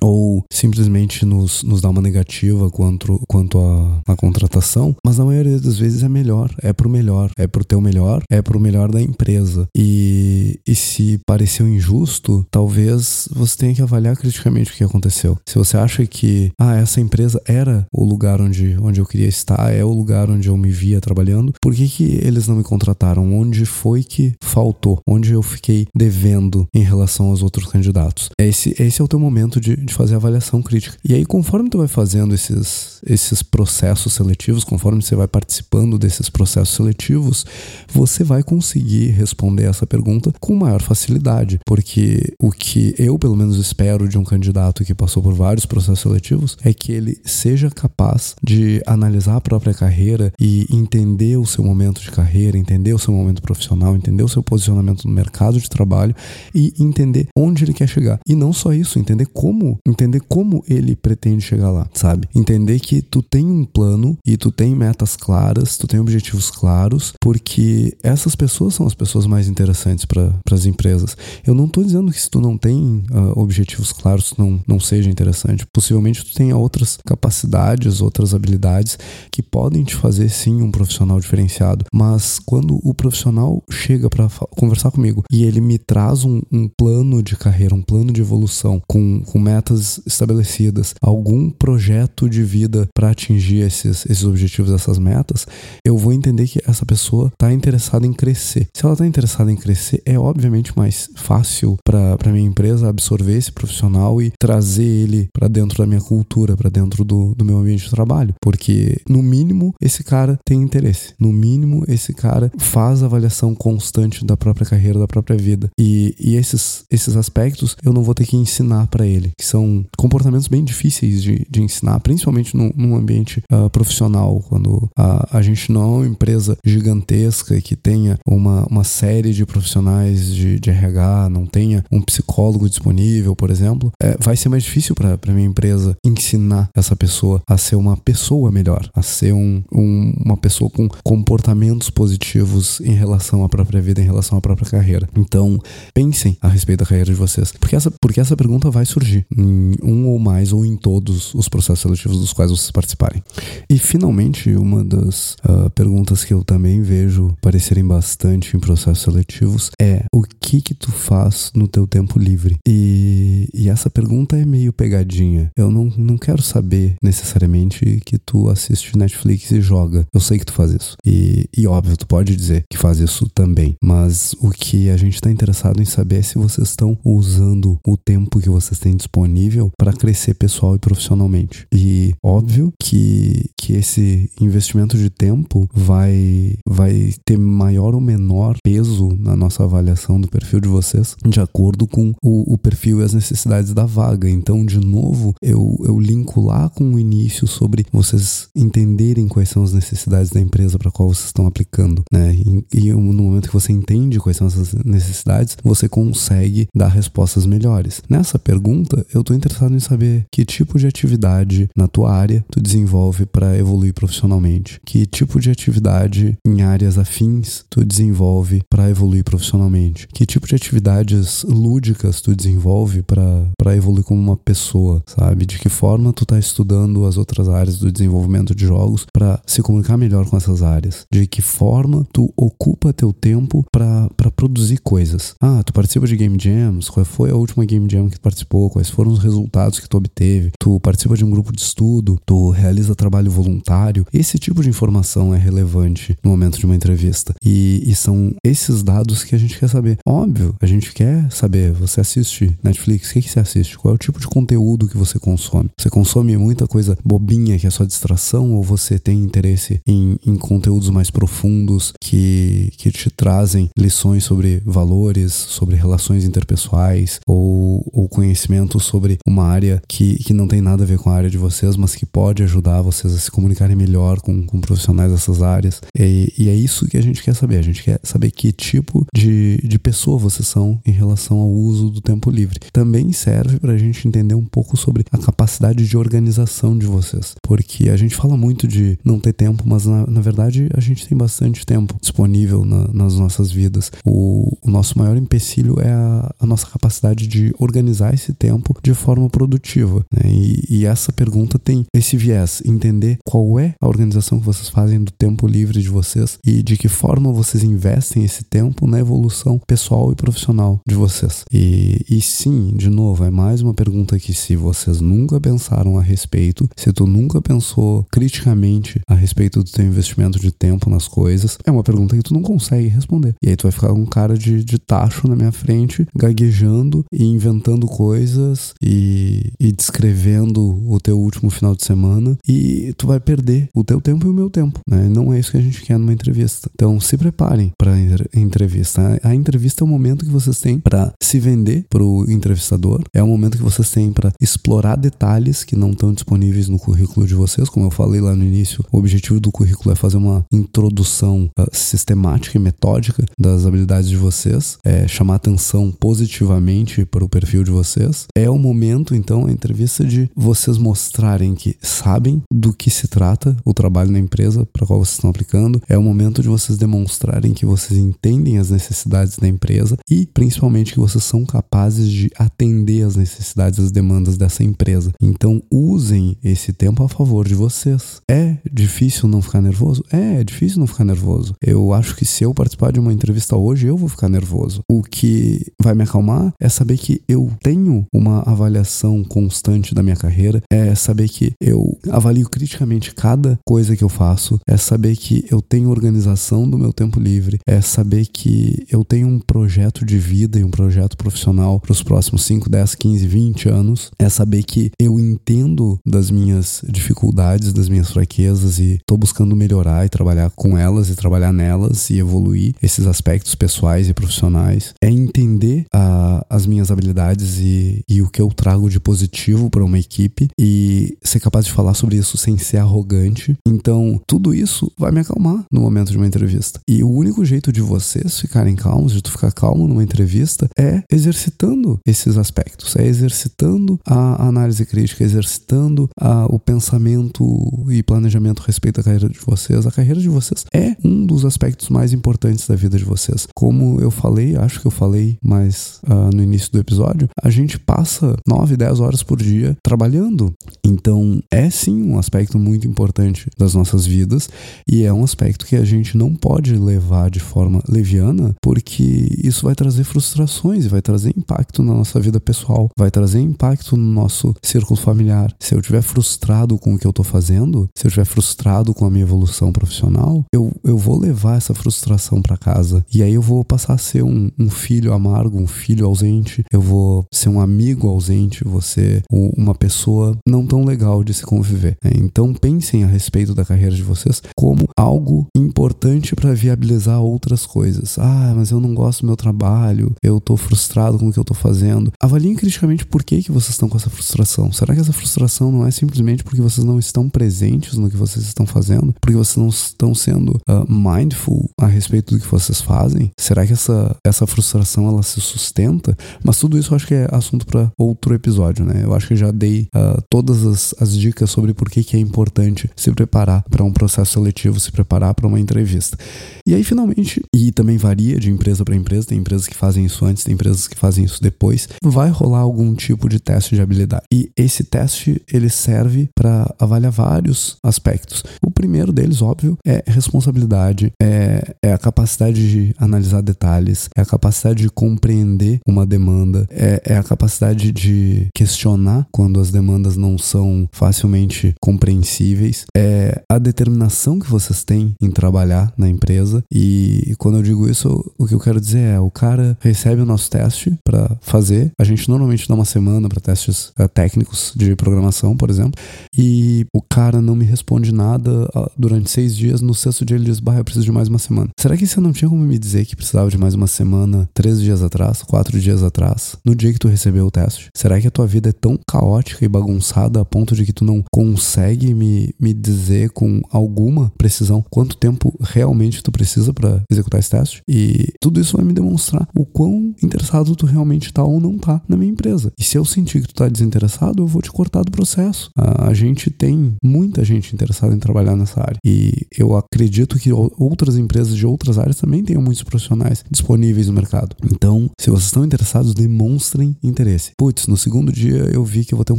ou simplesmente nos, nos dá uma negativa quanto, quanto a, a contratação, mas na maioria das vezes é melhor, é pro melhor, é pro teu melhor, é pro melhor da empresa. E, e se pareceu injusto, talvez você tenha que avaliar criticamente o que aconteceu. Se você acha que, ah, essa empresa era o lugar onde, onde eu queria estar, é o lugar onde eu me via trabalhando, por que, que eles não me contrataram? Onde foi que faltou? Onde eu fiquei devendo em relação aos outros candidatos? Esse, esse é o teu momento momento de, de fazer avaliação crítica. E aí, conforme tu vai fazendo esses, esses processos seletivos, conforme você vai participando desses processos seletivos, você vai conseguir responder essa pergunta com maior facilidade. Porque o que eu, pelo menos, espero de um candidato que passou por vários processos seletivos é que ele seja capaz de analisar a própria carreira e entender o seu momento de carreira, entender o seu momento profissional, entender o seu posicionamento no mercado de trabalho e entender onde ele quer chegar. E não só isso, entender como, entender como ele pretende chegar lá, sabe? Entender que tu tem um plano e tu tem metas claras, tu tem objetivos claros, porque essas pessoas são as pessoas mais interessantes para as empresas. Eu não estou dizendo que se tu não tem uh, objetivos claros, não, não seja interessante. Possivelmente tu tenha outras capacidades, outras habilidades que podem te fazer sim um profissional diferenciado. Mas quando o profissional chega para conversar comigo e ele me traz um, um plano de carreira, um plano de evolução com, com metas estabelecidas, algum projeto de vida para atingir esses, esses objetivos, essas metas, eu vou entender que essa pessoa está interessada em crescer. Se ela está interessada em crescer, é obviamente mais fácil para minha empresa absorver esse profissional e trazer ele para dentro da minha cultura, para dentro do, do meu ambiente de trabalho. Porque, no mínimo, esse cara tem interesse. No mínimo, esse cara faz avaliação constante da própria carreira, da própria vida. E, e esses, esses aspectos eu não vou ter que ensinar para ele, que são comportamentos bem difíceis de, de ensinar, principalmente no, num ambiente uh, profissional, quando a, a gente não é uma empresa gigantesca que tenha uma, uma série de profissionais de, de RH, não tenha um psicólogo disponível, por exemplo, é, vai ser mais difícil para a minha empresa ensinar essa pessoa a ser uma pessoa melhor, a ser um, um, uma pessoa com comportamentos positivos em relação à própria vida, em relação à própria carreira. Então, pensem a respeito da carreira de vocês, porque essa, porque essa pergunta vai surgir em um ou mais ou em todos os processos seletivos dos quais vocês participarem. E finalmente, uma das uh, perguntas que eu também vejo aparecerem bastante em processos seletivos é o que que tu faz no teu tempo livre? E, e essa pergunta é meio pegadinha. Eu não, não quero saber necessariamente que tu assiste Netflix e joga. Eu sei que tu faz isso. E, e óbvio, tu pode dizer que faz isso também. Mas o que a gente está interessado em saber é se vocês estão usando o tempo que vocês têm disponível para crescer pessoal e profissionalmente. E óbvio que, que esse investimento de tempo vai, vai ter maior ou menor peso na nossa avaliação do perfil de vocês de acordo com o, o perfil e as necessidades da vaga. Então, de novo, eu, eu linko lá com o início sobre vocês entenderem quais são as necessidades da empresa para qual vocês estão aplicando, né? E, e no momento que você entende quais são essas necessidades, você consegue dar respostas melhores. Nessa pergunta, eu estou interessado em saber que tipo de atividade na tua área tu desenvolve para evoluir profissionalmente, que tipo de atividade em áreas afins tu desenvolve para evoluir profissionalmente, que tipo de atividades lúdicas tu desenvolve para evoluir como uma pessoa, sabe? De que forma tu tá estudando as outras áreas do desenvolvimento de jogos para se comunicar melhor com essas áreas, de que forma tu ocupa teu tempo para produzir coisas. Ah, tu participa de game jams, qual foi a última game jam que tu participou, quais foram os resultados que tu obteve, tu participa de um grupo de estudo, tu realiza trabalho voluntário. Esse tipo de informação é relevante no momento de uma entrevista. E, e são esses dados que a gente quer saber. Óbvio, a gente quer saber, você assiste Netflix, o que, que você assiste? Qual é o tipo de conteúdo que você consome? Você consome muita coisa bobinha que é só distração ou você tem interesse em, em conteúdos mais profundos que, que te trazem lições sobre valores, sobre relações interpessoais ou, ou conhecimento sobre uma área que, que não tem nada a ver com a área de vocês, mas que pode ajudar vocês a se comunicarem melhor com, com profissionais dessas áreas. E, e é isso que a gente quer saber. A gente quer saber que tipo de, de pessoa vocês são em relação ao uso do tempo livre. Também serve para a gente entender um pouco sobre a capacidade de organização de vocês. Porque a gente fala muito de não ter tempo, mas na, na verdade a gente tem bastante tempo disponível na, nas nossas vidas. O, o, nosso maior empecilho é a, a, nossa capacidade de organizar esse tempo de forma produtiva. Né? E, e essa pergunta tem esse viés: entender qual é a organização que vocês fazem do tempo livre de vocês e de que forma vocês investem esse tempo na evolução pessoal e profissional de vocês. E, e sim, de novo, é mais uma pergunta que se vocês nunca pensaram a respeito, se tu nunca pensou criticamente a respeito do teu investimento de tempo nas coisas, é uma pergunta que tu não consegue responder. E aí tu vai ficar um cara de, de tacho na minha frente, gaguejando e inventando coisas coisas e, e descrevendo o teu último final de semana e tu vai perder o teu tempo e o meu tempo, né? Não é isso que a gente quer numa entrevista. Então se preparem para a entrevista. A entrevista é o momento que vocês têm para se vender para o entrevistador, é o momento que vocês têm para explorar detalhes que não estão disponíveis no currículo de vocês, como eu falei lá no início. O objetivo do currículo é fazer uma introdução uh, sistemática e metódica das habilidades de vocês, é chamar atenção positivamente para o perfil de vocês. É o momento, então, a entrevista de vocês mostrarem que sabem do que se trata o trabalho na empresa para qual vocês estão aplicando. É o momento de vocês demonstrarem que vocês entendem as necessidades da empresa e, principalmente, que vocês são capazes de atender as necessidades, as demandas dessa empresa. Então, usem esse tempo a favor de vocês. É difícil não ficar nervoso? É, é difícil não ficar nervoso. Eu acho que se eu participar de uma entrevista hoje, eu vou ficar nervoso. O que vai me acalmar é saber que eu tenho uma avaliação constante da minha carreira, é saber que eu avalio criticamente cada coisa que eu faço, é saber que eu tenho organização do meu tempo livre, é saber que eu tenho um projeto de vida e um projeto profissional para os próximos 5, 10, 15, 20 anos, é saber que eu entendo das minhas dificuldades, das minhas fraquezas e estou buscando melhorar e trabalhar com elas e trabalhar nelas e evoluir esses aspectos pessoais e profissionais. É entender a, as minhas habilidades e, e o que eu trago de positivo para uma equipe e ser capaz de falar sobre isso sem ser arrogante. Então, tudo isso vai me acalmar no momento de uma entrevista. E o único jeito de vocês ficarem calmos, de tu ficar calmo numa entrevista, é exercitando esses aspectos, é exercitando a análise crítica, exercitando a, o pensamento e planejamento respeito da carreira de vocês. A carreira de vocês é um dos aspectos mais importantes da vida de vocês. Como eu falei, acho que eu falei mais uh, no início do episódio, a gente passa 9, 10 horas por dia trabalhando. Então, é sim um aspecto muito importante das nossas vidas e é um aspecto que a gente não pode levar de forma leviana, porque isso vai trazer frustrações e vai trazer impacto na nossa vida pessoal, vai trazer impacto no nosso círculo familiar. Se eu estiver frustrado com o que eu estou fazendo, se eu estiver frustrado com a minha evolução profissional, eu, eu vou levar essa frustração para casa e aí eu vou passar a ser um, um filho amargo, um filho ausente, eu vou ser um amigo ausente, ser uma pessoa não tão legal de se conviver. Né? Então pensem a respeito da carreira de vocês como algo importante para viabilizar outras coisas. Ah, mas eu não gosto do meu trabalho, eu tô frustrado com o que eu tô fazendo. Avaliem criticamente por que, que vocês estão com essa frustração. Será que essa frustração não é simplesmente porque vocês não estão presentes no que vocês estão fazendo? Porque vocês não estão sendo uh, mindful a respeito do que vocês fazem? Será que essa, essa frustração ela se sustenta? Mas tudo isso eu acho que é assunto para outro episódio, né? Eu acho que já dei uh, todas as, as dicas sobre por que, que é importante se preparar para um processo seletivo, se preparar para uma entrevista. E aí, finalmente, e também varia de empresa para empresa, tem empresas que fazem isso antes, tem empresas que fazem isso depois, vai rolar algum tipo de teste de habilidade. E esse teste, ele serve para avaliar vários aspectos. O primeiro deles, óbvio, é responsabilidade, é, é a capacidade de analisar detalhes, é a capacidade de compreender uma demanda, é, é a capacidade de questionar quando as demandas não são facilmente compreensíveis, é a determinação que vocês têm em trabalhar na empresa. E quando eu digo isso, o que eu quero dizer é: o cara recebe o nosso teste para fazer. A gente normalmente dá uma semana para testes uh, técnicos de programação, por exemplo, e o cara não me responde nada uh, durante seis dias. No sexto dia ele diz: Bah, eu preciso de mais uma semana. Será que você não tinha como me dizer que precisava de mais uma semana, três dias atrás, quatro dias atrás, no dia que tu recebeu o teste? Será que a tua vida é tão caótica e bagunçada a ponto de que tu não consegue me, me dizer com alguma precisão quanto tempo realmente tu precisa para executar esse teste? E tudo isso vai me demonstrar o quão interessado tu realmente tá ou não tá na minha empresa. E se eu sentir que tu tá desinteressado, eu vou te cortar do processo. A gente tem muita gente interessada em trabalhar nessa área. E eu acredito que outras empresas de outras áreas também tenham muitos profissionais disponíveis no mercado. Então, se vocês estão interessados, demonstrem interesse. Putz, no segundo dia eu vi que eu vou ter um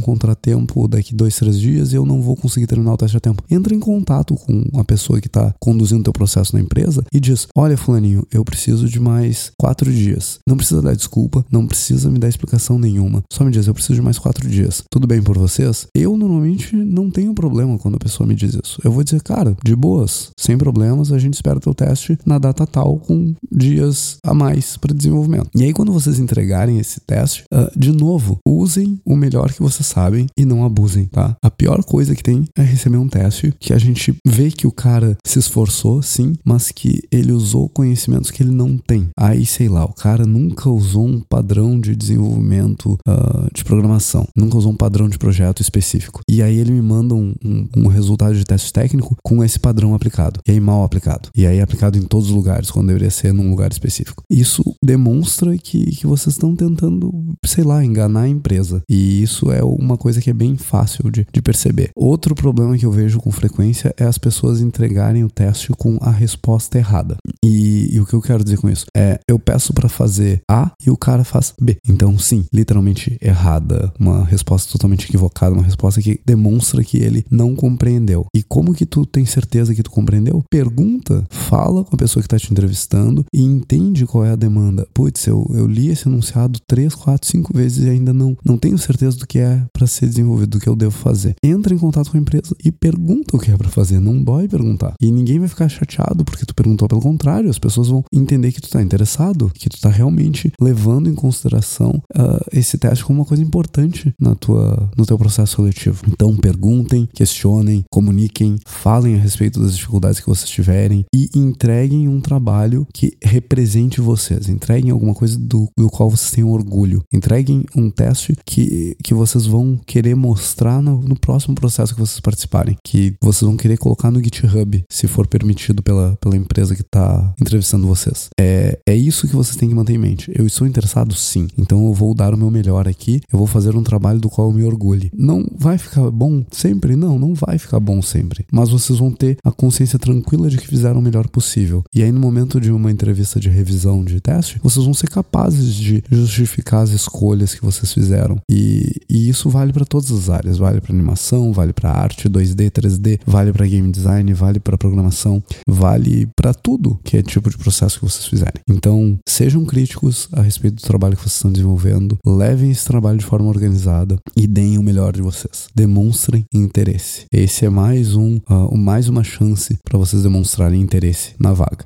contratempo daqui dois, três dias e eu não vou conseguir terminar o teste a tempo. Entra em contato com a pessoa que está conduzindo o teu processo na empresa e diz: Olha, Fulaninho, eu preciso de mais quatro dias. Não precisa dar desculpa, não precisa me dar explicação nenhuma. Só me diz: Eu preciso de mais quatro dias. Tudo bem por vocês? Eu normalmente não tenho problema quando a pessoa me diz isso. Eu vou dizer, cara, de boas, sem problemas, a gente espera teu teste na data tal com dias a mais para desenvolvimento. E aí, quando vocês entregarem esse teste, de novo, usem o melhor que vocês sabem e não abusem, tá? A pior coisa que tem é receber um teste que a gente vê que o cara se esforçou, sim, mas que ele usou conhecimentos que ele não tem. Aí, sei lá, o cara nunca usou um padrão de desenvolvimento uh, de programação, nunca usou um padrão de projeto específico. E aí ele me manda um, um, um resultado de teste técnico com esse padrão aplicado. E aí mal aplicado. E aí aplicado em todos os lugares, quando deveria ser num lugar específico. Isso demonstra que, que vocês estão tentando, sei lá, enganar a empresa. E isso é uma coisa que é bem fácil de, de perceber. Outro problema que eu vejo com frequência é as pessoas entregarem o teste com a resposta errada. E, e o que eu quero dizer com isso? É, eu peço para fazer A e o cara faz B. Então, sim, literalmente errada. Uma resposta totalmente equivocada, uma resposta que demonstra que ele não compreendeu. E como que tu tem certeza que tu compreendeu? Pergunta, fala com a pessoa que tá te entrevistando e entende qual é a demanda. Putz, eu, eu li esse enunciado três, quatro, cinco vezes e ainda não, não tenho certeza do que é para ser desenvolvido, do que eu devo fazer. Entra em contato com a empresa e pergunta o que é para fazer. Não dói perguntar. E ninguém vai ficar chateado porque tu perguntou. Pelo contrário, as pessoas vão entender que tu tá interessado, que tu tá realmente levando em consideração uh, esse teste como uma coisa importante na tua, no teu processo seletivo. Então, perguntem, questionem, comuniquem, falem a respeito das dificuldades que vocês tiverem e entreguem um trabalho que represente vocês. Entreguem alguma coisa do, do qual vocês tenham orgulho. Entreguem um teste que, que vocês vão querer mostrar no, no próximo processo que vocês participarem. Que vocês vão querer colocar no GitHub, se for permitido pela, pela empresa que está entrevistando vocês. É, é isso que vocês têm que manter em mente. Eu estou interessado sim, então eu vou dar o meu melhor aqui, eu vou fazer um trabalho do qual eu me orgulhe. Não vai ficar bom sempre? Não, não vai ficar bom sempre. Mas vocês vão ter a consciência tranquila de que fizeram o melhor possível. E aí, no momento de uma entrevista de revisão de teste, vocês vão ser capazes de justificar as escolhas que vocês fizeram. E, e isso vale para todas as áreas: vale para animação, vale para arte 2D, 3D, vale para game design, vale para programação, vale para tudo que é tipo de processo que vocês fizerem. Então, sejam críticos a respeito do trabalho que vocês estão desenvolvendo, levem esse trabalho de forma organizada e deem o melhor de vocês. Demonstrem interesse. Esse é mais um, uh, mais uma chance para vocês demonstrarem interesse na vaga.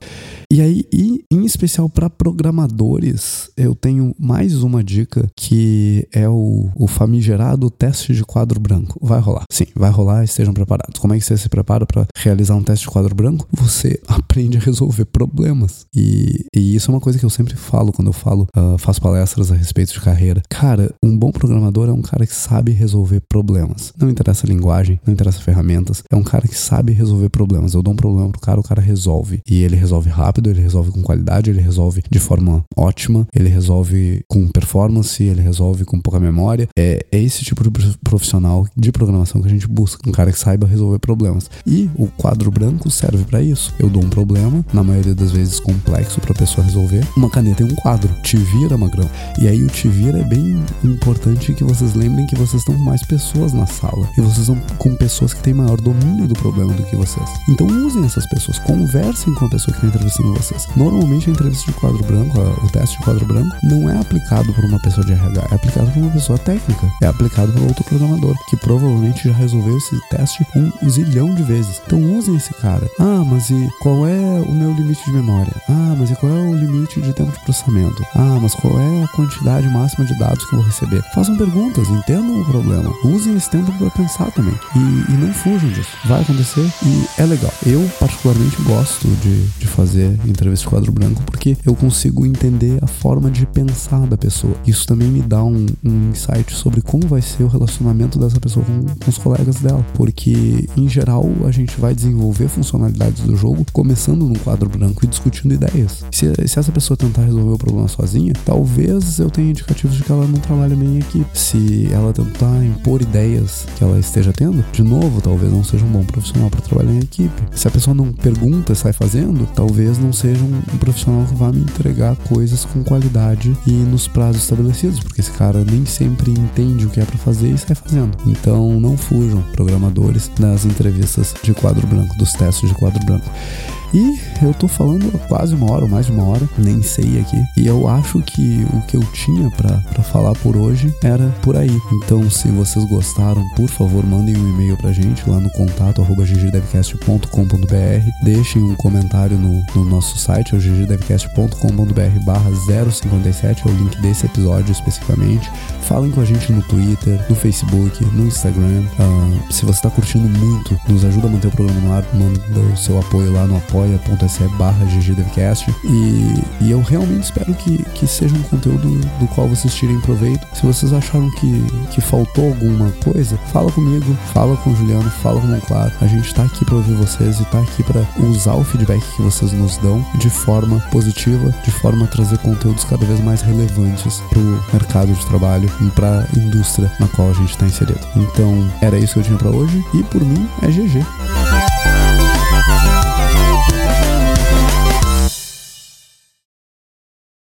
E aí, e, em especial para programadores, eu tenho mais uma dica que é o, o famigerado teste de quadro branco. Vai rolar. Sim, vai rolar, estejam preparados. Como é que você se prepara para realizar um teste de quadro branco? Você aprende a resolver problemas. E, e isso é uma coisa que eu sempre falo quando eu falo, uh, faço palestras a respeito de carreira. Cara, um bom programador é um cara que sabe resolver problemas. Não interessa a linguagem, não interessa ferramentas. É um cara que sabe resolver problemas. Eu dou um problema pro cara, o cara resolve. E ele resolve rápido ele resolve com qualidade, ele resolve de forma ótima, ele resolve com performance, ele resolve com pouca memória. É, é esse tipo de profissional de programação que a gente busca, um cara que saiba resolver problemas. E o quadro branco serve para isso. Eu dou um problema, na maioria das vezes complexo para a pessoa resolver, uma caneta e um quadro. Te vira, magrão. E aí o te vira é bem importante que vocês lembrem que vocês estão com mais pessoas na sala e vocês estão com pessoas que têm maior domínio do problema do que vocês. Então usem essas pessoas, conversem com a pessoa que está entrevistando vocês. Normalmente a entrevista de quadro branco, o teste de quadro branco, não é aplicado por uma pessoa de RH, é aplicado por uma pessoa técnica, é aplicado por outro programador, que provavelmente já resolveu esse teste um zilhão de vezes. Então usem esse cara. Ah, mas e qual é o meu limite de memória? Ah, mas e qual é o limite de tempo de processamento? Ah, mas qual é a quantidade máxima de dados que eu vou receber? Façam perguntas, entendam o problema. Usem esse tempo para pensar também. E, e, não fujam disso. Vai acontecer e é legal. Eu, particularmente, gosto de, de fazer entrevista de quadro branco, porque eu consigo entender a forma de pensar da pessoa. Isso também me dá um, um insight sobre como vai ser o relacionamento dessa pessoa com, com os colegas dela, porque em geral a gente vai desenvolver funcionalidades do jogo começando num quadro branco e discutindo ideias. Se, se essa pessoa tentar resolver o problema sozinha, talvez eu tenha indicativos de que ela não trabalha bem em equipe. Se ela tentar impor ideias que ela esteja tendo, de novo, talvez não seja um bom profissional para trabalhar em equipe. Se a pessoa não pergunta e sai fazendo, talvez não seja um, um, profissional que vai me entregar coisas com qualidade e nos prazos estabelecidos, porque esse cara nem sempre entende o que é para fazer e sai fazendo. Então não fujam, programadores, das entrevistas de quadro branco, dos testes de quadro branco. E eu tô falando quase uma hora, ou mais de uma hora, nem sei aqui. E eu acho que o que eu tinha para falar por hoje era por aí. Então, se vocês gostaram, por favor, mandem um e-mail pra gente lá no contato ggdevcast.com.br. Deixem um comentário no, no nosso site, é o ggdevcast.com.br barra 057, é o link desse episódio especificamente. Falem com a gente no Twitter, no Facebook, no Instagram. Uh, se você está curtindo muito, nos ajuda a manter o programa no ar, manda o seu apoio lá no apoia.se barra ggdevcast. E, e eu realmente espero que, que seja um conteúdo do qual vocês tirem proveito. Se vocês acharam que, que faltou alguma coisa, fala comigo, fala com o Juliano, fala com o Monclar. A gente está aqui para ouvir vocês e está aqui para usar o feedback que vocês nos dão de forma positiva, de forma a trazer conteúdos cada vez mais relevantes para o mercado de trabalho e para a indústria na qual a gente está inserido. Então, era isso que eu tinha para hoje e por mim é GG.